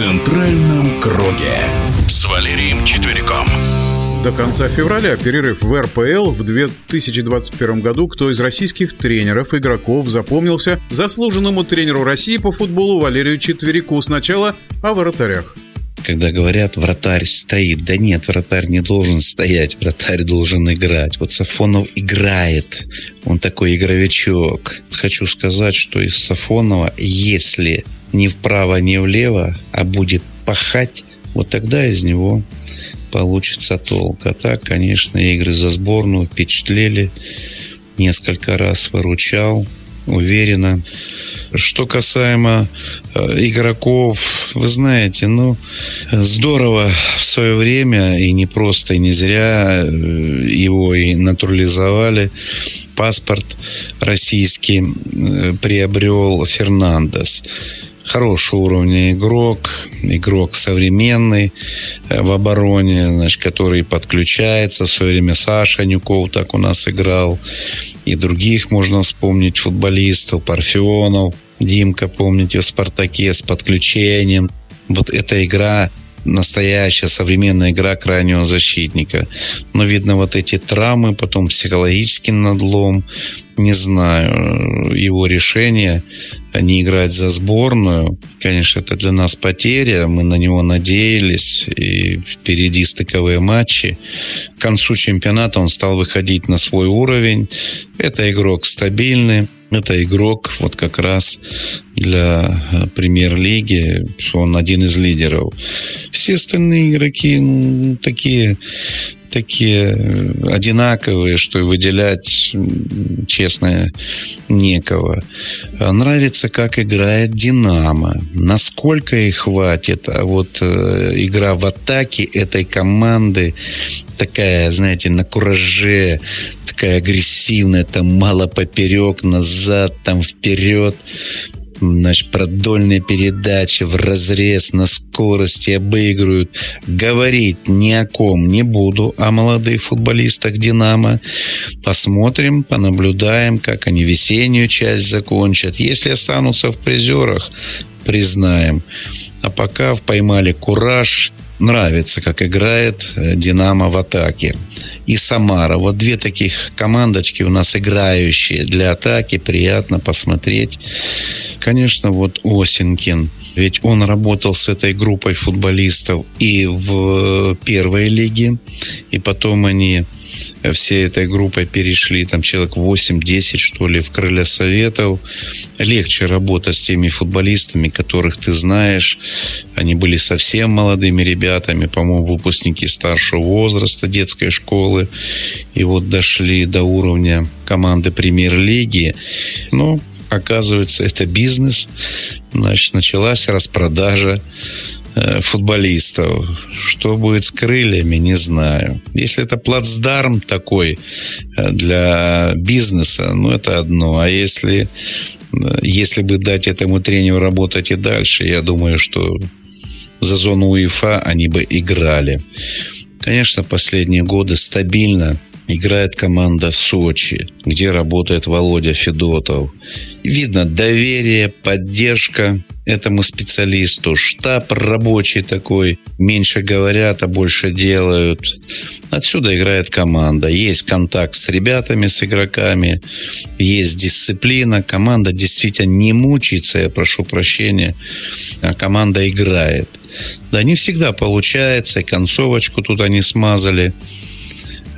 центральном круге с Валерием Четвериком. До конца февраля перерыв в РПЛ в 2021 году кто из российских тренеров, игроков запомнился заслуженному тренеру России по футболу Валерию Четверику. Сначала о вратарях когда говорят, вратарь стоит. Да нет, вратарь не должен стоять, вратарь должен играть. Вот Сафонов играет. Он такой игровичок. Хочу сказать, что из Сафонова, если не вправо, не влево, а будет пахать, вот тогда из него получится толк. А так, конечно, игры за сборную впечатлили. Несколько раз выручал. Уверенно. Что касаемо э, игроков, вы знаете, ну, здорово в свое время, и не просто, и не зря э, его и натурализовали. Паспорт российский э, приобрел Фернандес хорошего уровня игрок, игрок современный э, в обороне, значит, который подключается. В свое время Саша Нюков так у нас играл. И других можно вспомнить футболистов, Парфенов, Димка, помните, в «Спартаке» с подключением. Вот эта игра настоящая современная игра крайнего защитника. Но, видно, вот эти травмы, потом психологический надлом, не знаю, его решение не играть за сборную. Конечно, это для нас потеря. Мы на него надеялись. И впереди стыковые матчи. К концу чемпионата он стал выходить на свой уровень. Это игрок стабильный. Это игрок вот как раз для э, премьер-лиги. Он один из лидеров. Все остальные игроки ну, такие такие э, одинаковые, что и выделять, честно, некого. А нравится, как играет «Динамо». Насколько их хватит. А вот э, игра в атаке этой команды такая, знаете, на кураже, такая агрессивная, там мало поперек, назад, там вперед значит, продольные передачи в разрез на скорости обыгрывают. Говорить ни о ком не буду, о молодых футболистах «Динамо». Посмотрим, понаблюдаем, как они весеннюю часть закончат. Если останутся в призерах, признаем. А пока поймали кураж, нравится, как играет э, «Динамо» в атаке. И «Самара». Вот две таких командочки у нас играющие для атаки. Приятно посмотреть. Конечно, вот Осенкин. Ведь он работал с этой группой футболистов и в первой лиге, и потом они всей этой группой перешли, там человек 8-10, что ли, в крылья советов. Легче работать с теми футболистами, которых ты знаешь. Они были совсем молодыми ребятами, по-моему, выпускники старшего возраста детской школы. И вот дошли до уровня команды премьер-лиги. Ну, оказывается, это бизнес. Значит, началась распродажа Э, футболистов. Что будет с крыльями, не знаю. Если это плацдарм такой э, для бизнеса, ну, это одно. А если, э, если бы дать этому тренеру работать и дальше, я думаю, что за зону УЕФА они бы играли. Конечно, последние годы стабильно играет команда Сочи, где работает Володя Федотов. Видно доверие, поддержка этому специалисту. Штаб рабочий такой. Меньше говорят, а больше делают. Отсюда играет команда. Есть контакт с ребятами, с игроками. Есть дисциплина. Команда действительно не мучается, я прошу прощения. А команда играет. Да, не всегда получается. И концовочку тут они смазали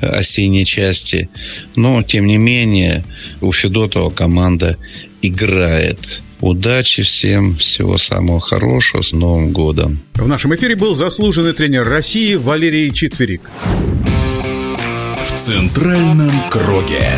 осенней части. Но, тем не менее, у Федотова команда играет. Удачи всем, всего самого хорошего, с Новым годом. В нашем эфире был заслуженный тренер России Валерий Четверик. В центральном круге.